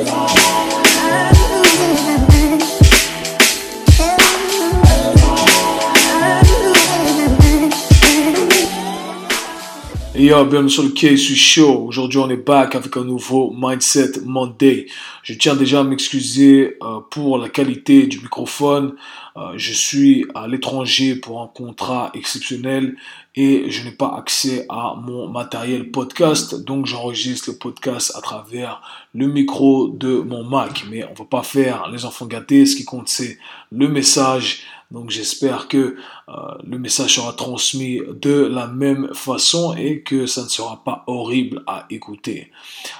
Yo, bienvenue sur le Case Show. Aujourd'hui, on est back avec un nouveau Mindset Monday. Je tiens déjà à m'excuser euh, pour la qualité du microphone. Euh, je suis à l'étranger pour un contrat exceptionnel et je n'ai pas accès à mon matériel podcast. Donc, j'enregistre le podcast à travers le micro de mon Mac. Mais on va pas faire les enfants gâtés. Ce qui compte, c'est le message donc j'espère que euh, le message sera transmis de la même façon et que ça ne sera pas horrible à écouter.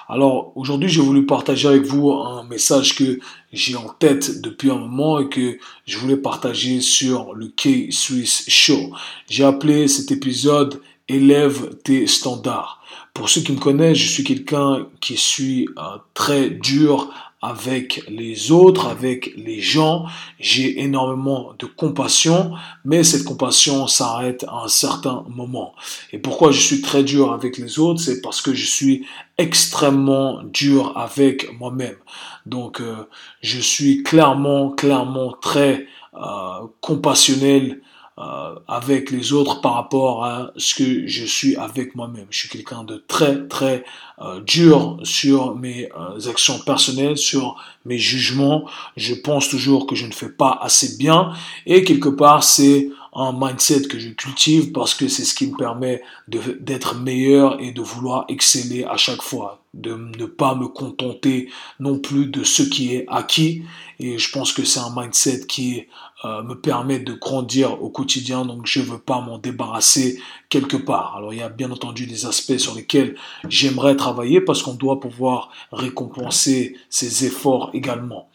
Alors aujourd'hui j'ai voulu partager avec vous un message que j'ai en tête depuis un moment et que je voulais partager sur le K-Swiss Show. J'ai appelé cet épisode Élève tes standards. Pour ceux qui me connaissent, je suis quelqu'un qui suis très dur avec les autres, avec les gens. J'ai énormément de compassion, mais cette compassion s'arrête à un certain moment. Et pourquoi je suis très dur avec les autres C'est parce que je suis extrêmement dur avec moi-même. Donc, euh, je suis clairement, clairement très euh, compassionnel euh, avec les autres par rapport à ce que je suis avec moi-même. Je suis quelqu'un de très très euh, dur sur mes euh, actions personnelles, sur mes jugements. Je pense toujours que je ne fais pas assez bien et quelque part c'est un mindset que je cultive parce que c'est ce qui me permet d'être meilleur et de vouloir exceller à chaque fois, de ne pas me contenter non plus de ce qui est acquis. Et je pense que c'est un mindset qui euh, me permet de grandir au quotidien, donc je ne veux pas m'en débarrasser quelque part. Alors il y a bien entendu des aspects sur lesquels j'aimerais travailler parce qu'on doit pouvoir récompenser ses efforts également.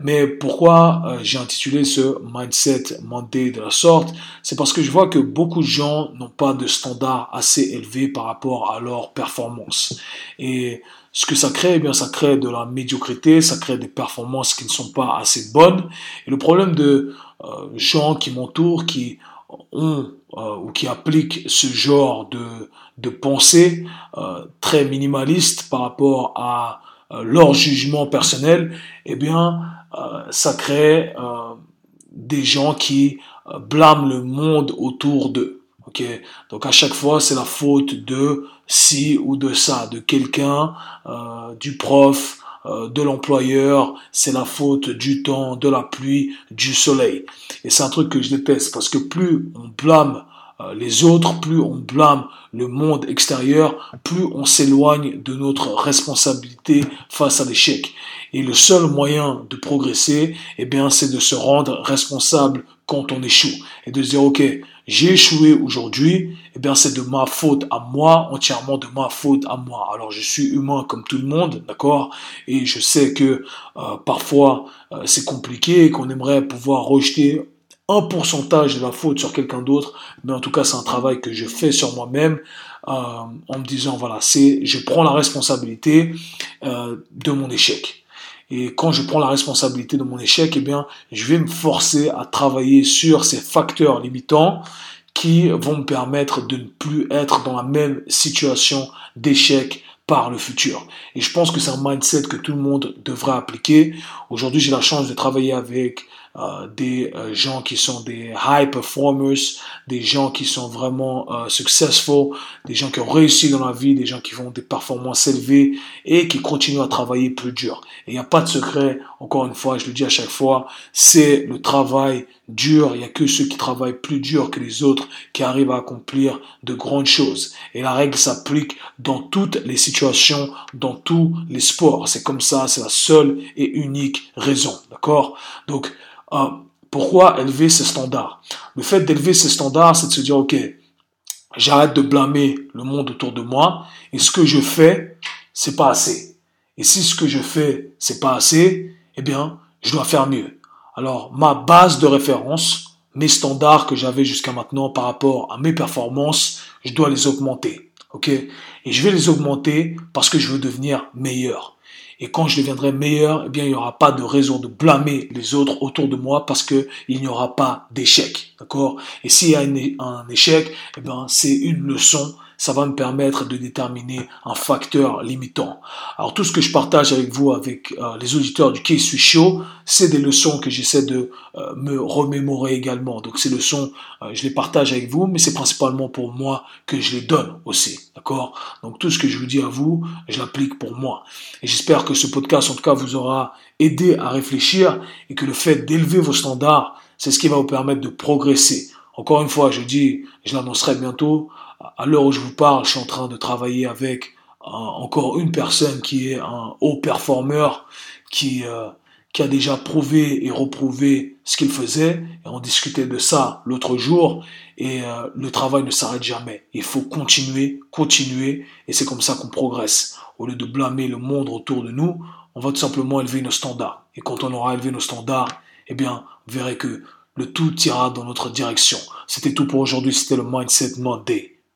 Mais pourquoi euh, j'ai intitulé ce mindset Monday de la sorte? C'est parce que je vois que beaucoup de gens n'ont pas de standards assez élevés par rapport à leur performance. Et ce que ça crée, eh bien, ça crée de la médiocrité, ça crée des performances qui ne sont pas assez bonnes. Et le problème de euh, gens qui m'entourent, qui ont euh, ou qui appliquent ce genre de, de pensée euh, très minimaliste par rapport à leur jugement personnel, eh bien, ça crée des gens qui blâment le monde autour d'eux. Donc à chaque fois, c'est la faute de ci ou de ça, de quelqu'un, euh, du prof, euh, de l'employeur, c'est la faute du temps, de la pluie, du soleil. Et c'est un truc que je déteste parce que plus on blâme euh, les autres, plus on blâme le monde extérieur, plus on s'éloigne de notre responsabilité face à l'échec. Et le seul moyen de progresser, eh bien, c'est de se rendre responsable quand on échoue et de se dire, OK, j'ai échoué aujourd'hui, eh bien, c'est de ma faute à moi, entièrement de ma faute à moi. Alors, je suis humain comme tout le monde, d'accord? Et je sais que euh, parfois, euh, c'est compliqué qu'on aimerait pouvoir rejeter un pourcentage de la faute sur quelqu'un d'autre, mais en tout cas c'est un travail que je fais sur moi-même euh, en me disant voilà c'est je prends la responsabilité de mon échec. Et quand je prends la responsabilité de mon échec, eh bien, je vais me forcer à travailler sur ces facteurs limitants qui vont me permettre de ne plus être dans la même situation d'échec par le futur. Et je pense que c'est un mindset que tout le monde devrait appliquer. Aujourd'hui, j'ai la chance de travailler avec euh, des euh, gens qui sont des high performers, des gens qui sont vraiment euh, successful, des gens qui ont réussi dans la vie, des gens qui font des performances élevées et qui continuent à travailler plus dur. Et il n'y a pas de secret, encore une fois, je le dis à chaque fois, c'est le travail dur. Il n'y a que ceux qui travaillent plus dur que les autres qui arrivent à accomplir de grandes choses. Et la règle s'applique dans toutes les situations, dans tous les sports. C'est comme ça, c'est la seule et unique raison. D'accord? Donc, euh, pourquoi élever ses standards? Le fait d'élever ses standards, c'est de se dire, OK, j'arrête de blâmer le monde autour de moi et ce que je fais, c'est pas assez. Et si ce que je fais, c'est pas assez, eh bien, je dois faire mieux. Alors, ma base de référence, mes standards que j'avais jusqu'à maintenant par rapport à mes performances, je dois les augmenter. OK? Et je vais les augmenter parce que je veux devenir meilleur. Et quand je deviendrai meilleur, eh bien, il n'y aura pas de raison de blâmer les autres autour de moi parce que il n'y aura pas d'échec. D'accord? Et s'il y a un échec, eh bien, c'est une leçon. Ça va me permettre de déterminer un facteur limitant. Alors tout ce que je partage avec vous, avec euh, les auditeurs du Case Show, c'est des leçons que j'essaie de euh, me remémorer également. Donc ces leçons, euh, je les partage avec vous, mais c'est principalement pour moi que je les donne aussi. D'accord? Donc tout ce que je vous dis à vous, je l'applique pour moi. Et j'espère que ce podcast, en tout cas, vous aura aidé à réfléchir et que le fait d'élever vos standards, c'est ce qui va vous permettre de progresser. Encore une fois, je dis, je l'annoncerai bientôt, à l'heure où je vous parle, je suis en train de travailler avec euh, encore une personne qui est un haut performeur, qui, euh, qui a déjà prouvé et reprouvé ce qu'il faisait. Et on discutait de ça l'autre jour. Et euh, le travail ne s'arrête jamais. Il faut continuer, continuer. Et c'est comme ça qu'on progresse. Au lieu de blâmer le monde autour de nous, on va tout simplement élever nos standards. Et quand on aura élevé nos standards, eh bien, vous verrez que le tout ira dans notre direction. C'était tout pour aujourd'hui. C'était le Mindset Monday.